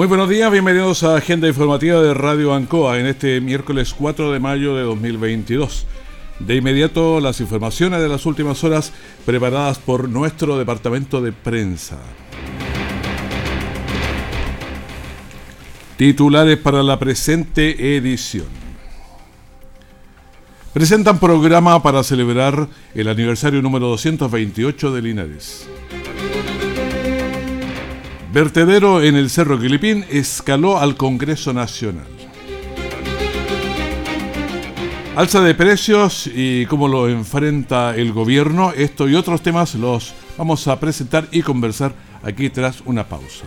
Muy buenos días, bienvenidos a Agenda Informativa de Radio Ancoa en este miércoles 4 de mayo de 2022. De inmediato las informaciones de las últimas horas preparadas por nuestro departamento de prensa. Titulares para la presente edición. Presentan programa para celebrar el aniversario número 228 de Linares. Vertedero en el Cerro Quilipín escaló al Congreso Nacional. Alza de precios y cómo lo enfrenta el gobierno, esto y otros temas los vamos a presentar y conversar aquí tras una pausa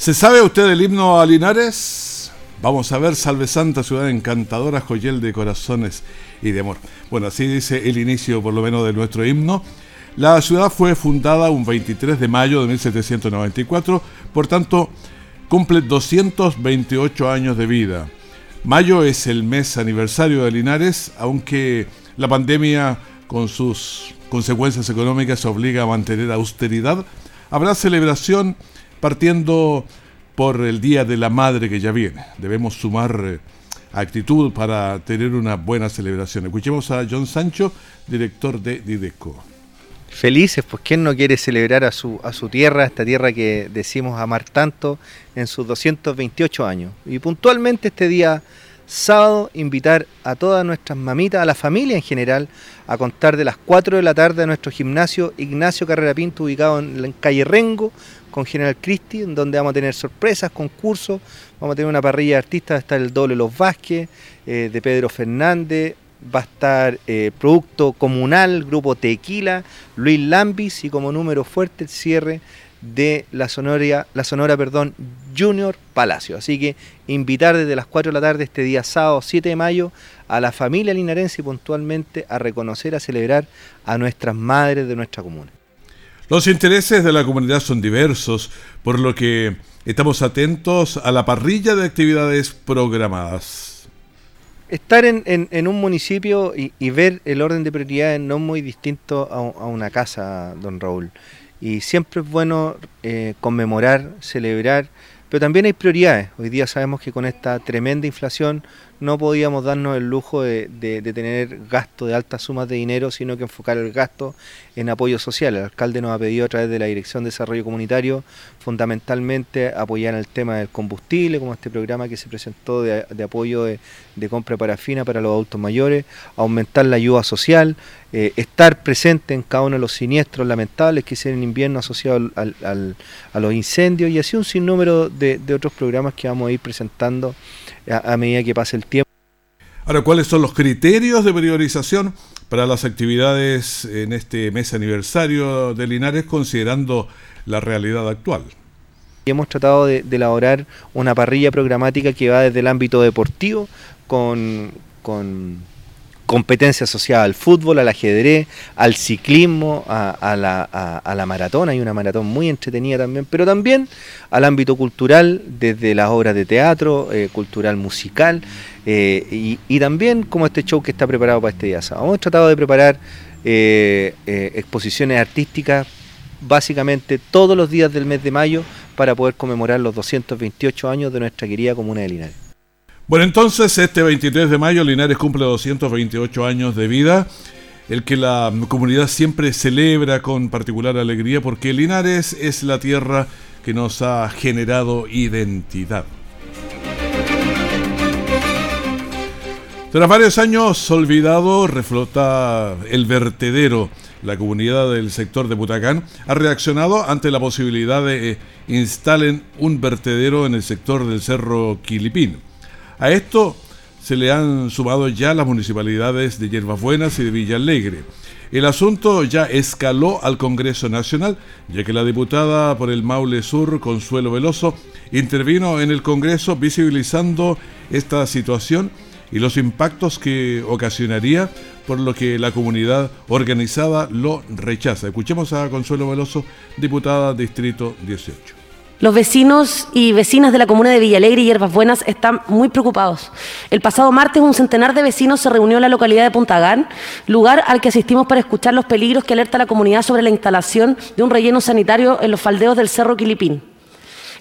¿Se sabe usted el himno a Linares? Vamos a ver, Salve Santa Ciudad Encantadora, joyel de corazones y de amor. Bueno, así dice el inicio por lo menos de nuestro himno. La ciudad fue fundada un 23 de mayo de 1794, por tanto cumple 228 años de vida. Mayo es el mes aniversario de Linares, aunque la pandemia con sus consecuencias económicas obliga a mantener austeridad. Habrá celebración partiendo por el Día de la Madre que ya viene. Debemos sumar eh, actitud para tener una buena celebración. Escuchemos a John Sancho, director de Dideco. Felices, pues ¿quién no quiere celebrar a su, a su tierra, esta tierra que decimos amar tanto en sus 228 años? Y puntualmente este día sábado invitar a todas nuestras mamitas, a la familia en general, a contar de las 4 de la tarde a nuestro gimnasio Ignacio Carrera Pinto, ubicado en calle Rengo, con General Cristi, donde vamos a tener sorpresas, concursos, vamos a tener una parrilla de artistas, va a estar el doble Los Vázquez, eh, de Pedro Fernández, va a estar eh, Producto Comunal, Grupo Tequila, Luis Lambis y como número fuerte el cierre de la Sonora, la Sonora perdón, Junior Palacio. Así que invitar desde las 4 de la tarde este día sábado 7 de mayo a la familia linarense y puntualmente a reconocer, a celebrar a nuestras madres de nuestra comuna. Los intereses de la comunidad son diversos, por lo que estamos atentos a la parrilla de actividades programadas. Estar en, un municipio y, ver el orden de prioridades no es muy distinto a, una casa, don Raúl. Y siempre es bueno eh, conmemorar, celebrar, pero también hay prioridades. Hoy día sabemos que con esta tremenda inflación no podíamos darnos el lujo de, tener gasto de altas sumas de dinero, sino que enfocar el gasto en apoyo social. El alcalde nos ha pedido a través de la Dirección de Desarrollo Comunitario fundamentalmente apoyar el tema del combustible, como este programa que se presentó de, apoyo de, compra para fina para los adultos mayores, aumentar la ayuda social, eh, estar presente en cada uno de los siniestros lamentables que hicieron en invierno asociados a los incendios y así un sinnúmero de, otros programas que vamos a ir presentando a, medida que pase el. Ahora, ¿cuáles son los criterios de priorización para las actividades en este mes aniversario de Linares considerando la realidad actual? Hemos tratado de, elaborar una parrilla programática que va desde el ámbito deportivo con, con competencia asociada al fútbol, al ajedrez, al ciclismo, a, la, maratón, hay una maratón muy entretenida también, pero también al ámbito cultural, desde las obras de teatro, eh, cultural musical, eh, y, también como este show que está preparado para este día. Hemos tratado de preparar eh, exposiciones artísticas básicamente todos los días del mes de mayo para poder conmemorar los 228 años de nuestra querida comuna de Linares. Bueno, entonces este 23 de mayo Linares cumple 228 años de vida, el que la comunidad siempre celebra con particular alegría porque Linares es la tierra que nos ha generado identidad. Tras varios años olvidado, reflota el vertedero la comunidad del sector de Butacán ha reaccionado ante la posibilidad de eh, instalen un vertedero en el sector del Cerro Quilipín. A esto se le han sumado ya las municipalidades de Hierbas Buenas y de Villa Alegre. El asunto ya escaló al Congreso Nacional, ya que la diputada por el Maule Sur, Consuelo Veloso, intervino en el Congreso visibilizando esta situación y los impactos que ocasionaría, por lo que la comunidad organizada lo rechaza. Escuchemos a Consuelo Veloso, diputada Distrito 18. Los vecinos y vecinas de la comuna de Villalegre y Hierbas Buenas están muy preocupados. El pasado martes un centenar de vecinos se reunió en la localidad de Punta Gán, lugar al que asistimos para escuchar los peligros que alerta la comunidad sobre la instalación de un relleno sanitario en los faldeos del Cerro Quilipín.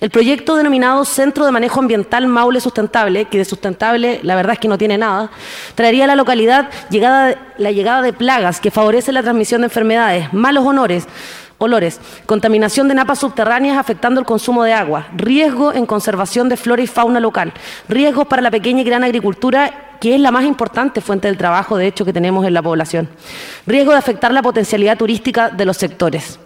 El proyecto denominado Centro de Manejo Ambiental Maule Sustentable, que de sustentable la verdad es que no tiene nada, traería a la localidad la llegada de plagas que favorecen la transmisión de enfermedades, malos honores, olores, contaminación de napas subterráneas afectando el consumo de agua, riesgo en conservación de flora y fauna local, riesgos para la pequeña y gran agricultura que es la más importante fuente del trabajo, de hecho, que tenemos en la población. Riesgo de afectar la potencialidad turística de los sectores.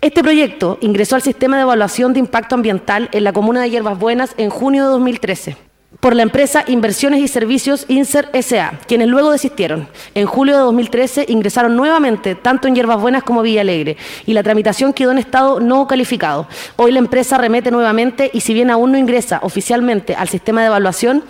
Este proyecto ingresó al sistema de evaluación de impacto ambiental en la comuna de Hierbas Buenas en junio de 2013 por la empresa Inversiones y Servicios INSER SA, quienes luego desistieron. En julio de 2013 ingresaron nuevamente tanto en Hierbas Buenas como Villa Alegre y la tramitación quedó en estado no calificado. Hoy la empresa remete nuevamente y si bien aún no ingresa oficialmente al sistema de evaluación,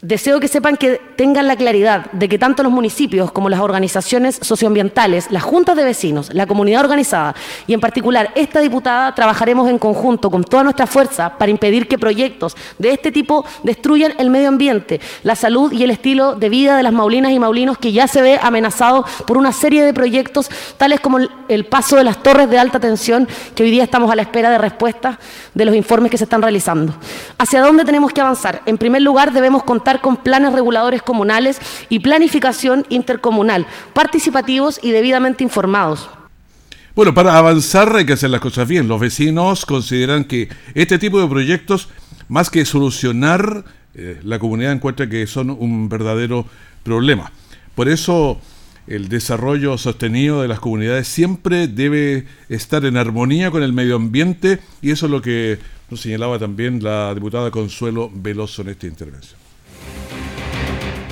Deseo que sepan que tengan la claridad de que tanto los municipios como las organizaciones socioambientales, las juntas de vecinos, la comunidad organizada y en particular esta diputada trabajaremos en conjunto con toda nuestra fuerza para impedir que proyectos de este tipo destruyan el medio ambiente, la salud y el estilo de vida de las maulinas y maulinos que ya se ve amenazado por una serie de proyectos tales como el paso de las torres de alta tensión que hoy día estamos a la espera de respuestas de los informes que se están realizando. ¿Hacia dónde tenemos que avanzar? En primer lugar debemos contar con planes reguladores comunales y planificación intercomunal, participativos y debidamente informados. Bueno, para avanzar hay que hacer las cosas bien. Los vecinos consideran que este tipo de proyectos, más que solucionar, eh, la comunidad encuentra que son un verdadero problema. Por eso el desarrollo sostenido de las comunidades siempre debe estar en armonía con el medio ambiente y eso es lo que nos señalaba también la diputada Consuelo Veloso en esta intervención.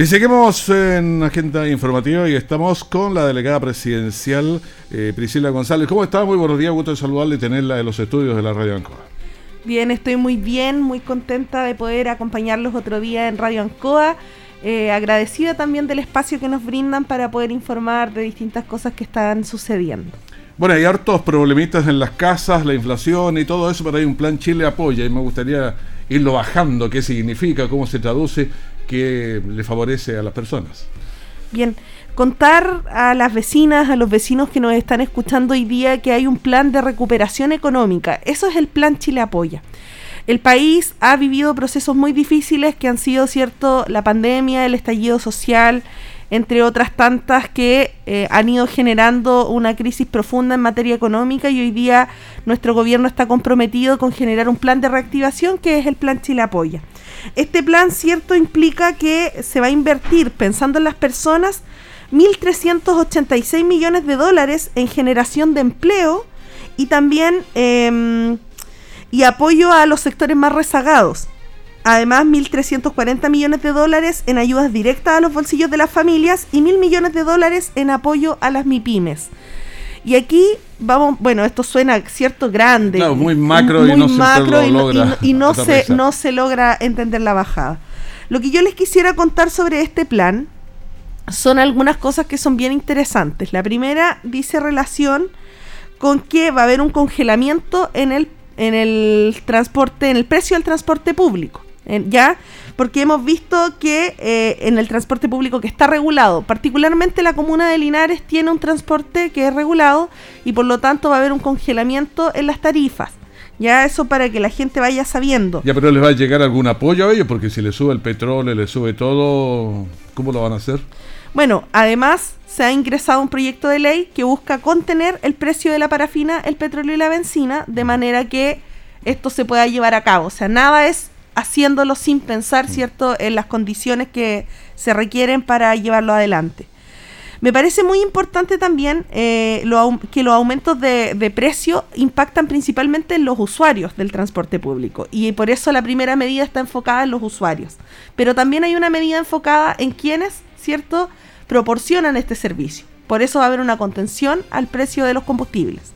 Y seguimos en agenda informativa y estamos con la delegada presidencial eh, Priscila González. ¿Cómo está? Muy buenos días, gusto de saludarle y tenerla en los estudios de la Radio Ancoa. Bien, estoy muy bien, muy contenta de poder acompañarlos otro día en Radio Ancoa. Eh, agradecida también del espacio que nos brindan para poder informar de distintas cosas que están sucediendo. Bueno, hay hartos problemitas en las casas, la inflación y todo eso, pero hay un plan Chile apoya y me gustaría irlo bajando, qué significa, cómo se traduce que le favorece a las personas. Bien, contar a las vecinas, a los vecinos que nos están escuchando hoy día que hay un plan de recuperación económica. Eso es el plan Chile Apoya. El país ha vivido procesos muy difíciles que han sido, cierto, la pandemia, el estallido social, entre otras tantas que eh, han ido generando una crisis profunda en materia económica y hoy día nuestro gobierno está comprometido con generar un plan de reactivación que es el plan Chile Apoya. Este plan, cierto, implica que se va a invertir, pensando en las personas, 1.386 millones de dólares en generación de empleo y también em, y apoyo a los sectores más rezagados. Además, 1.340 millones de dólares en ayudas directas a los bolsillos de las familias y 1.000 millones de dólares en apoyo a las MIPIMES. Y aquí vamos, bueno, esto suena cierto grande, claro, muy macro y no macro y, logra y, no se no se logra entender la bajada. Lo que yo les quisiera contar sobre este plan son algunas cosas que son bien interesantes. La primera dice relación con que va a haber un congelamiento en el en el transporte, en el precio del transporte público. ¿Ya? Porque hemos visto que eh, en el transporte público que está regulado, particularmente la comuna de Linares tiene un transporte que es regulado y por lo tanto va a haber un congelamiento en las tarifas. Ya eso para que la gente vaya sabiendo. Ya, pero les va a llegar algún apoyo a ellos porque si le sube el petróleo, le sube todo, ¿cómo lo van a hacer? Bueno, además se ha ingresado un proyecto de ley que busca contener el precio de la parafina, el petróleo y la benzina de manera que esto se pueda llevar a cabo. O sea, nada es haciéndolo sin pensar, ¿cierto?, en las condiciones que se requieren para llevarlo adelante. Me parece muy importante también eh, que los aumentos de, de, precio impactan principalmente en los usuarios del transporte público y por eso la primera medida está enfocada en los usuarios. Pero también hay una medida enfocada en quienes, ¿cierto?, proporcionan este servicio. Por eso va a haber una contención al precio de los combustibles.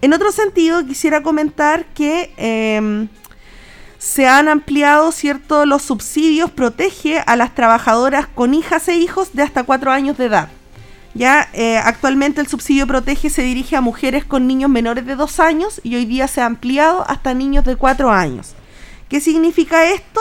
En otro sentido, quisiera comentar que em, se han ampliado cierto, los subsidios, protege a las trabajadoras con hijas e hijos de hasta cuatro años de edad. Ya eh, actualmente el subsidio protege se dirige a mujeres con niños menores de dos años y hoy día se ha ampliado hasta niños de cuatro años. ¿Qué significa esto?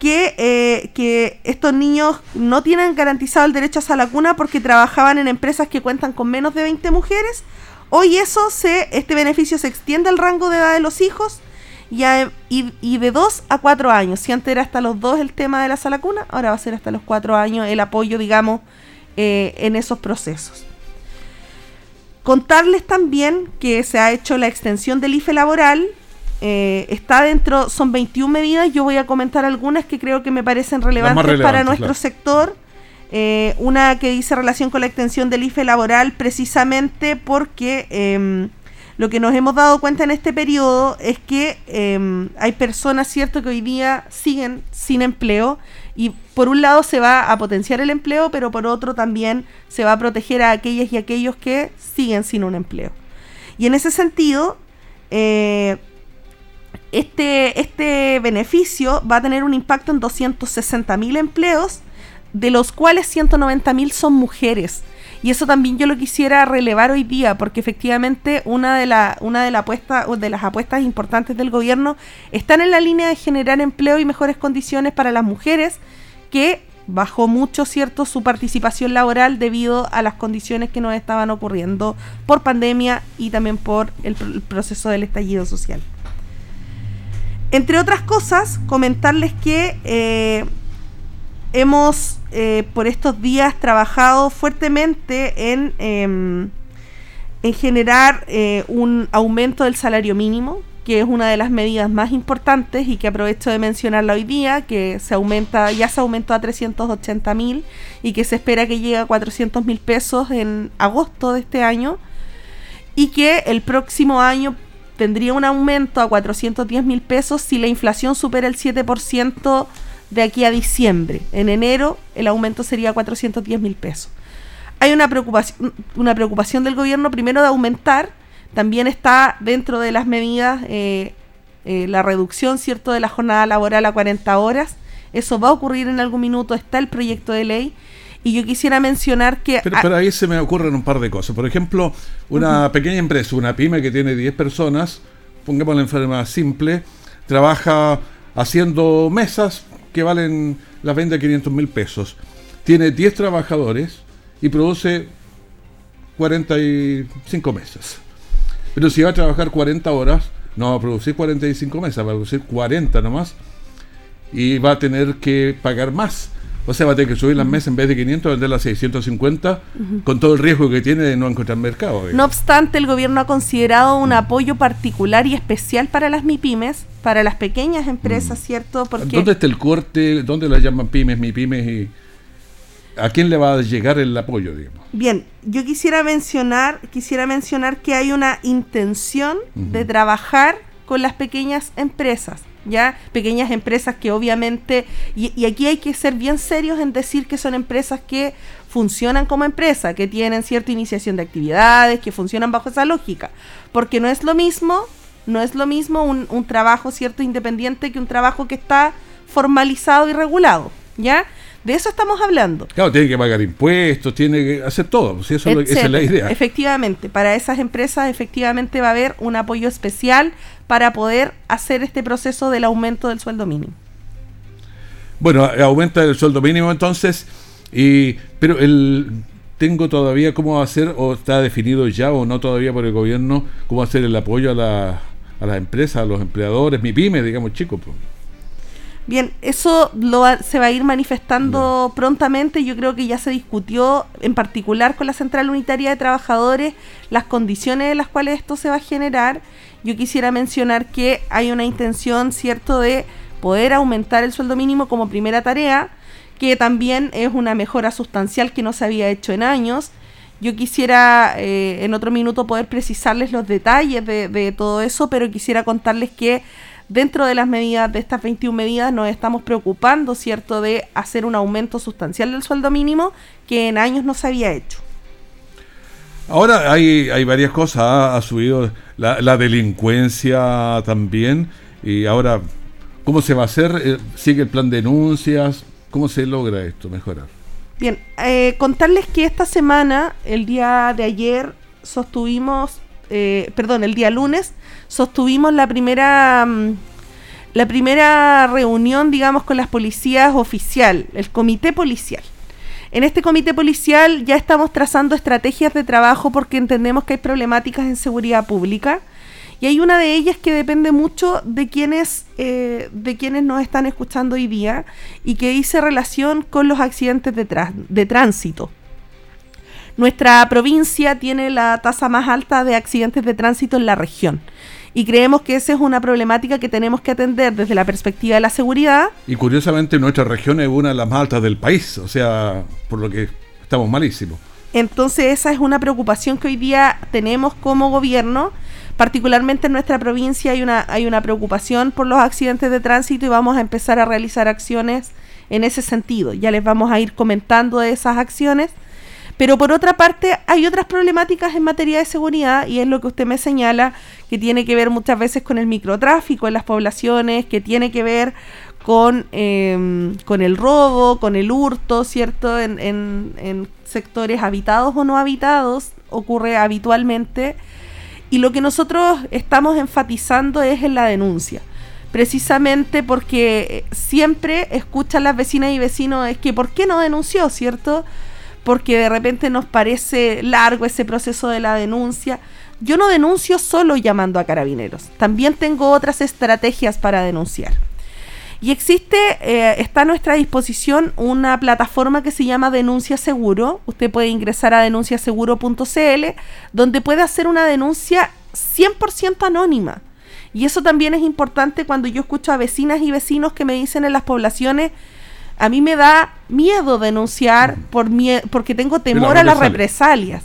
que, eh, que estos niños no tienen garantizado el derecho a la cuna porque trabajaban en empresas que cuentan con menos de 20 mujeres. Hoy eso se, este beneficio se extiende al rango de edad de los hijos y, y, de 2 a 4 años. Si antes era hasta los 2 el tema de la sala cuna, ahora va a ser hasta los 4 años el apoyo, digamos, eh, en esos procesos. Contarles también que se ha hecho la extensión del IFE laboral eh, está dentro, son 21 medidas, yo voy a comentar algunas que creo que me parecen relevantes para nuestro sector. Eh, una que dice relación con la extensión del IFE laboral, precisamente porque em, lo que nos hemos dado cuenta en este periodo es que em, hay personas, cierto, que hoy día siguen sin empleo y por un lado se va a potenciar el empleo, pero por otro también se va a proteger a aquellas y aquellos que siguen sin un empleo. Y en ese sentido, eh, este, este beneficio va a tener un impacto en 260 mil empleos, de los cuales 190 mil son mujeres. Y eso también yo lo quisiera relevar hoy día, porque efectivamente una de, la, una de, las apuestas importantes del gobierno están en la línea de generar empleo y mejores condiciones para las mujeres, que bajó mucho, ¿cierto?, su participación laboral debido a las condiciones que nos estaban ocurriendo por pandemia y también por el proceso del estallido social. Entre otras cosas, comentarles que eh, hemos eh, por estos días trabajado fuertemente en, em, en generar eh, un aumento del salario mínimo, que es una de las medidas más importantes y que aprovecho de mencionarla hoy día, que se aumenta, ya se aumentó a 380 mil y que se espera que llegue a 400 mil pesos en agosto de este año y que el próximo año tendría un aumento a 410 mil pesos si la inflación supera el 7% de aquí a diciembre. En enero el aumento sería 410 mil pesos. Hay una preocupación, una preocupación del gobierno primero de aumentar, también está dentro de las medidas eh, eh, la reducción cierto de la jornada laboral a 40 horas. Eso va a ocurrir en algún minuto, está el proyecto de ley y yo quisiera mencionar que... Pero, ahí se me ocurren un par de cosas. Por ejemplo, una pequeña empresa, una pyme que tiene 10 personas, pongamos la forma simple, trabaja haciendo mesas que valen la venta de 500 mil pesos. Tiene 10 trabajadores y produce 45 meses. Pero si va a trabajar 40 horas, no va a producir 45 meses, va a producir 40 nomás y va a tener que pagar más. O sea, va a tener que subir las mesas en vez de 500, venderlas a 650, con todo el riesgo que tiene de no encontrar mercado. No obstante, el gobierno ha considerado un apoyo particular y especial para las MIPIMES, para las pequeñas empresas, ¿cierto? Porque ¿Dónde está el corte? ¿Dónde las llaman pymes, MIPIMES? Y ¿A quién le va a llegar el apoyo, digamos? Bien, yo quisiera mencionar, quisiera mencionar que hay una intención de trabajar con las pequeñas empresas. ¿Ya? Pequeñas empresas que obviamente, y, aquí hay que ser bien serios en decir que son empresas que funcionan como empresa, que tienen cierta iniciación de actividades, que funcionan bajo esa lógica, porque no es lo mismo, no es lo mismo un, un trabajo cierto independiente que un trabajo que está formalizado y regulado, ¿ya? De eso estamos hablando. Claro, tiene que pagar impuestos, tiene que hacer todo. Si eso esa es la idea. Efectivamente, para esas empresas efectivamente va a haber un apoyo especial para poder hacer este proceso del aumento del sueldo mínimo. Bueno, aumenta el sueldo mínimo entonces, y pero el tengo todavía cómo hacer, o está definido ya o no todavía por el gobierno, cómo hacer el apoyo a, la, a las empresas, a los empleadores, mi pyme, digamos, chicos. Bien, eso lo se va a ir manifestando prontamente. Yo creo que ya se discutió, en particular con la Central Unitaria de Trabajadores, las condiciones en las cuales esto se va a generar. Yo quisiera mencionar que hay una intención, ¿cierto?, de poder aumentar el sueldo mínimo como primera tarea, que también es una mejora sustancial que no se había hecho en años. Yo quisiera eh, en otro minuto poder precisarles los detalles de, de todo eso, pero quisiera contarles que dentro de las medidas, de estas 21 medidas, nos estamos preocupando, ¿cierto?, de hacer un aumento sustancial del sueldo mínimo que en años no se había hecho. Ahora hay, hay varias cosas, ha, subido la, delincuencia también, y ahora, ¿cómo se va a hacer? Eh, ¿Sigue el plan de denuncias? ¿Cómo se logra esto, mejorar? Bien, eh, contarles que esta semana, el día de ayer, sostuvimos, eh, perdón, el día lunes, sostuvimos la primera mm, la primera reunión, digamos, con las policías oficial, el comité policial. En este comité policial ya estamos trazando estrategias de trabajo porque entendemos que hay problemáticas en seguridad pública y hay una de ellas que depende mucho de quienes, eh, de quienes nos están escuchando hoy día y que dice relación con los accidentes de, de tránsito. Nuestra provincia tiene la tasa más alta de accidentes de tránsito en la región y creemos que esa es una problemática que tenemos que atender desde la perspectiva de la seguridad. Y curiosamente nuestra región es una de las más altas del país, o sea, por lo que estamos malísimos. Entonces esa es una preocupación que hoy día tenemos como gobierno, particularmente en nuestra provincia hay una, hay una preocupación por los accidentes de tránsito y vamos a empezar a realizar acciones en ese sentido. Ya les vamos a ir comentando de esas acciones pero por otra parte, hay otras problemáticas en materia de seguridad y es lo que usted me señala, que tiene que ver muchas veces con el microtráfico en las poblaciones, que tiene que ver con, em, con el robo, con el hurto, ¿cierto? En, en, en sectores habitados o no habitados, ocurre habitualmente. Y lo que nosotros estamos enfatizando es en la denuncia precisamente porque siempre escuchan las vecinas y vecinos es que ¿por qué no denunció, cierto? Porque de repente nos parece largo ese proceso de la denuncia. Yo no denuncio solo llamando a carabineros, también tengo otras estrategias para denunciar. Y existe, eh, está a nuestra disposición una plataforma que se llama Denuncia Seguro. Usted puede ingresar a denunciaseguro.cl, donde puede hacer una denuncia 100% anónima. Y eso también es importante cuando yo escucho a vecinas y vecinos que me dicen en las poblaciones, a mí me da miedo denunciar por porque tengo temor a las represalias.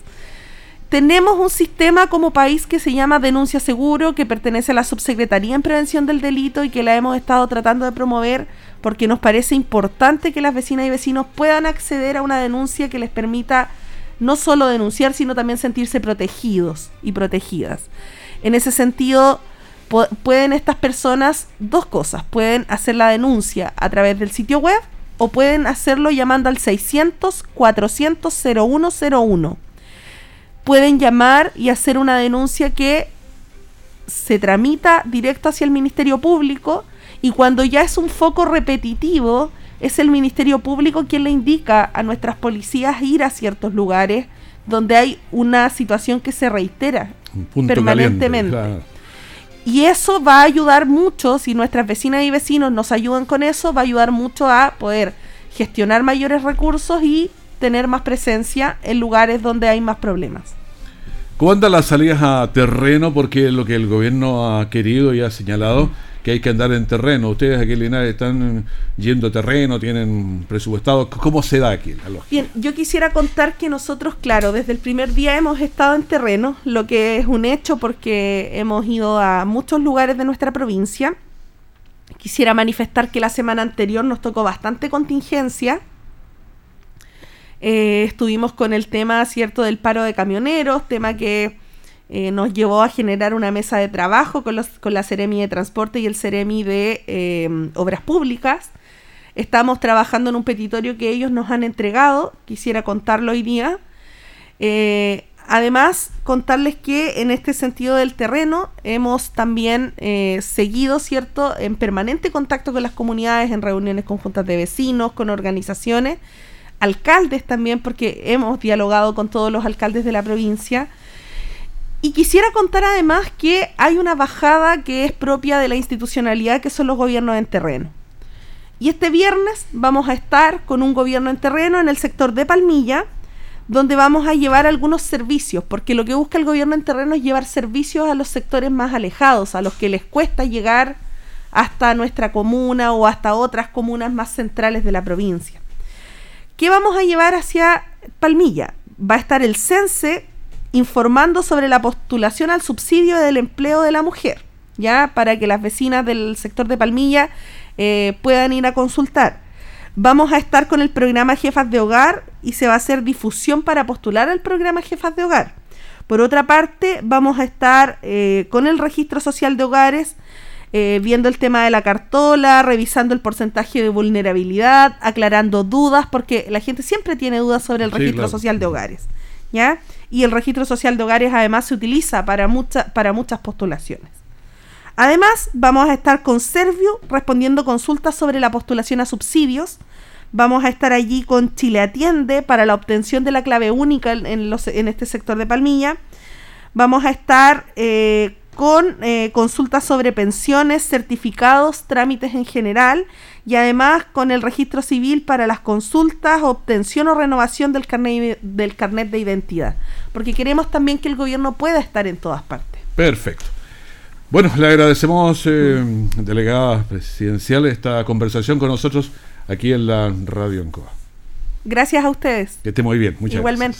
Tenemos un sistema como país que se llama Denuncia Seguro, que pertenece a la Subsecretaría en Prevención del Delito y que la hemos estado tratando de promover porque nos parece importante que las vecinas y vecinos puedan acceder a una denuncia que les permita no solo denunciar, sino también sentirse protegidos y protegidas. En ese sentido, pueden estas personas dos cosas, pueden hacer la denuncia a través del sitio web o pueden hacerlo llamando al 600-400-0101. Pueden llamar y hacer una denuncia que se tramita directo hacia el Ministerio Público y cuando ya es un foco repetitivo, es el Ministerio Público quien le indica a nuestras policías ir a ciertos lugares donde hay una situación que se reitera permanentemente. Y eso va a ayudar mucho, si nuestras vecinas y vecinos nos ayudan con eso, va a ayudar mucho a poder gestionar mayores recursos y tener más presencia en lugares donde hay más problemas. ¿Cómo andan las salidas a terreno? Porque lo que el gobierno ha querido y ha señalado que hay que andar en terreno. Ustedes aquí en Linares están yendo a terreno, tienen presupuestado. ¿Cómo se da aquí Bien, yo quisiera contar que nosotros, claro, desde el primer día hemos estado en terreno, lo que es un hecho porque hemos ido a muchos lugares de nuestra provincia. Quisiera manifestar que la semana anterior nos tocó bastante contingencia. Eh, estuvimos con el tema, ¿cierto?, del paro de camioneros, tema que eh, nos llevó a generar una mesa de trabajo con, los, con la Ceremi de Transporte y el Ceremi de em, Obras Públicas. Estamos trabajando en un petitorio que ellos nos han entregado, quisiera contarlo hoy día. Eh, además, contarles que en este sentido del terreno hemos también eh, seguido, ¿cierto?, en permanente contacto con las comunidades, en reuniones conjuntas de vecinos, con organizaciones, alcaldes también, porque hemos dialogado con todos los alcaldes de la provincia y quisiera contar además que hay una bajada que es propia de la institucionalidad, que son los gobiernos en terreno. Y este viernes vamos a estar con un gobierno en terreno en el sector de Palmilla, donde vamos a llevar algunos servicios, porque lo que busca el gobierno en terreno es llevar servicios a los sectores más alejados, a los que les cuesta llegar hasta nuestra comuna o hasta otras comunas más centrales de la provincia. ¿Qué vamos a llevar hacia Palmilla? Va a estar el CENSE informando sobre la postulación al subsidio del empleo de la mujer, ya para que las vecinas del sector de Palmilla eh, puedan ir a consultar. Vamos a estar con el programa Jefas de Hogar y se va a hacer difusión para postular al programa Jefas de Hogar. Por otra parte, vamos a estar eh, con el registro social de hogares, eh, viendo el tema de la cartola, revisando el porcentaje de vulnerabilidad, aclarando dudas, porque la gente siempre tiene dudas sobre el registro social de hogares. ¿Ya? Y el registro social de hogares además se utiliza para, para muchas postulaciones. Además, vamos a estar con Servio respondiendo consultas sobre la postulación a subsidios. Vamos a estar allí con Chile Atiende para la obtención de la clave única en, los, en este sector de Palmilla. Vamos a estar eh, con eh, consultas sobre pensiones, certificados, trámites en general y además con el registro civil para las consultas, obtención o renovación del carnet, del carnet de identidad. Porque queremos también que el gobierno pueda estar en todas partes. Perfecto. Bueno, le agradecemos, eh, delegada presidencial, esta conversación con nosotros aquí en la Radio Encoa. Gracias a ustedes. Que esté muy bien. Muchas Igualmente.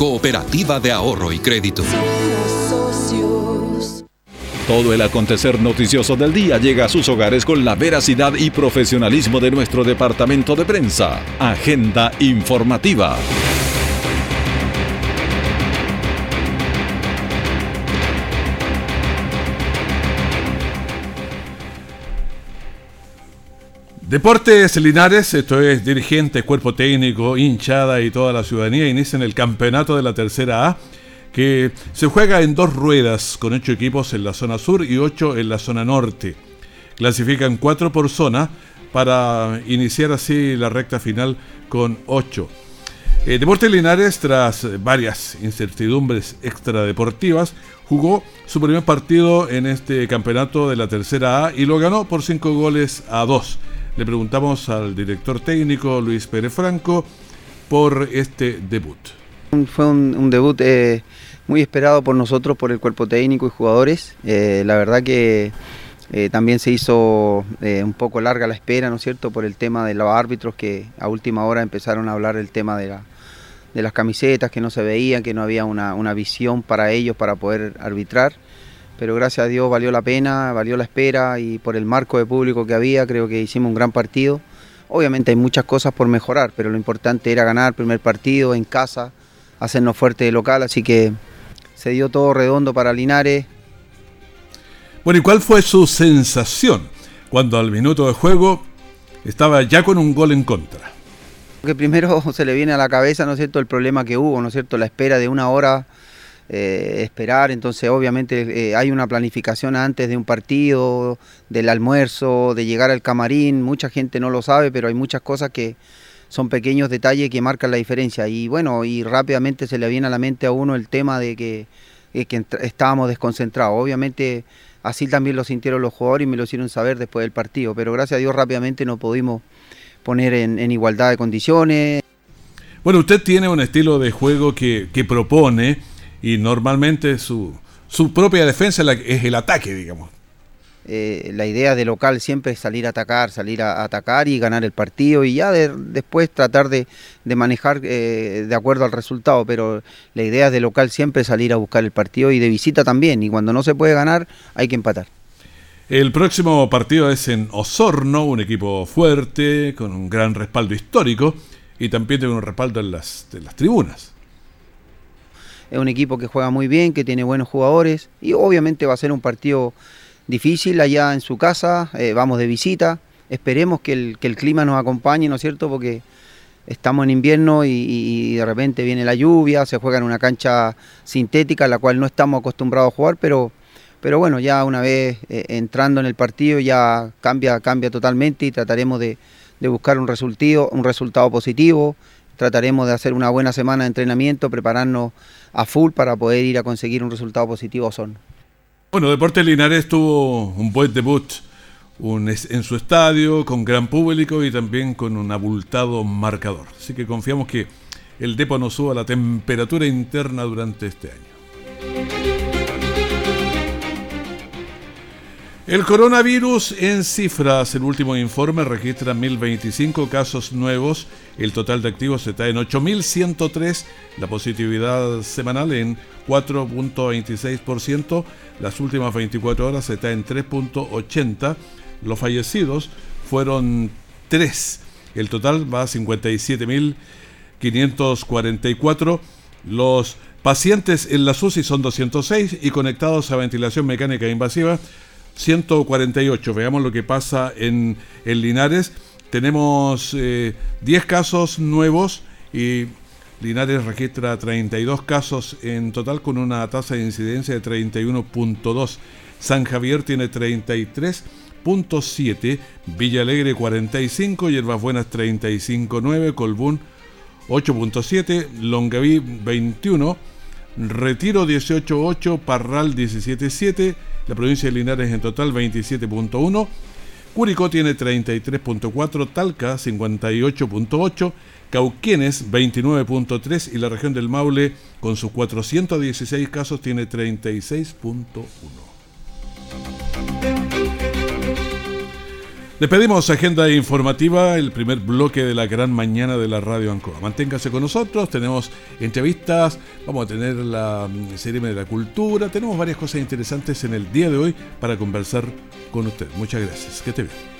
Cooperativa de Ahorro y Crédito. Todo el acontecer noticioso del día llega a sus hogares con la veracidad y profesionalismo de nuestro departamento de prensa. Agenda informativa. Deportes Linares, esto es dirigente, cuerpo técnico, hinchada y toda la ciudadanía inician el campeonato de la tercera A que se juega en dos ruedas con ocho equipos en la zona sur y ocho en la zona norte. Clasifican cuatro por zona para iniciar así la recta final con ocho. Eh, Deportes Linares, tras varias incertidumbres extradeportivas, jugó su primer partido en este campeonato de la tercera A y lo ganó por cinco goles a dos. Le preguntamos al director técnico Luis Pérez Franco por este debut. Fue un, debut eh, muy esperado por nosotros, por el cuerpo técnico y jugadores. Eh, la verdad que eh, también se hizo un poco larga la espera, ¿no es cierto?, por el tema de los árbitros que a última hora empezaron a hablar del tema de, las camisetas, que no se veían, que no había una visión para ellos para poder arbitrar. Pero gracias a Dios valió la pena, valió la espera y por el marco de público que había creo que hicimos un gran partido. Obviamente hay muchas cosas por mejorar, pero lo importante era ganar el primer partido en casa, hacernos fuerte de local, así que se dio todo redondo para Linares. Bueno, ¿y cuál fue su sensación cuando al minuto de juego estaba ya con un gol en contra? Que primero se le viene a la cabeza, ¿no es cierto?, el problema que hubo, ¿no es cierto?, la espera de una hora, eh, esperar, entonces obviamente eh, hay una planificación antes de un partido, del almuerzo, de llegar al camarín, mucha gente no lo sabe, pero hay muchas cosas que son pequeños detalles que marcan la diferencia. Y bueno, y rápidamente se le viene a la mente a uno el tema de que, que estábamos desconcentrados, obviamente así también lo sintieron los jugadores y me lo hicieron saber después del partido, pero gracias a Dios rápidamente nos pudimos poner en, igualdad de condiciones. Bueno, usted tiene un estilo de juego que propone y normalmente su, su propia defensa es el ataque, digamos. Eh, la idea de local siempre es salir a atacar, salir a, atacar y ganar el partido y ya después tratar de, manejar eh, de acuerdo al resultado, pero la idea de local siempre es salir a buscar el partido y de visita también, y cuando no se puede ganar hay que empatar. El próximo partido es en Osorno, un equipo fuerte, con un gran respaldo histórico y también tiene un respaldo en las, las tribunas. Es un equipo que juega muy bien, que tiene buenos jugadores y obviamente va a ser un partido difícil allá en su casa, eh, vamos de visita, esperemos que el, que el, clima nos acompañe, ¿no es cierto? Porque estamos en invierno y, de repente viene la lluvia, se juega en una cancha sintética, en la cual no estamos acostumbrados a jugar, pero pero bueno, ya una vez eh, entrando en el partido ya cambia, cambia totalmente y trataremos de, buscar un un resultado positivo. Trataremos de hacer una buena semana de entrenamiento, prepararnos a full para poder ir a conseguir un resultado positivo a Osorno. Bueno, Deportes Linares tuvo un buen debut en su estadio, con gran público y también con un abultado marcador. Así que confiamos que el Depo no suba la temperatura interna durante este año. El coronavirus en cifras, el último informe registra 1.025 casos nuevos, el total de activos está en 8.103, la positividad semanal en 4.26%, las últimas 24 horas está en 3.80, los fallecidos fueron 3, el total va a 57.544, los pacientes en la SUSI son 206 y conectados a ventilación mecánica invasiva 148. Veamos lo que pasa en, en Linares. Tenemos 10 eh, casos nuevos y Linares registra 32 casos en total con una tasa de incidencia de 31.2. San Javier tiene 33.7, Villa Alegre 45, Hierbas Buenas 35.9, Colbún 8.7, Longaví 21, Retiro 18.8, Parral 17.7, la provincia de Linares en total 27.1. Curicó tiene 33.4, Talca 58.8, Cauquenes 29.3 y la región del Maule con sus 416 casos tiene 36.1. Despedimos agenda informativa, el primer bloque de la gran mañana de la radio Ancoa. Manténgase con nosotros, tenemos entrevistas, vamos a tener la mm, serie de la cultura, tenemos varias cosas interesantes en el día de hoy para conversar con usted. Muchas gracias, que te bien.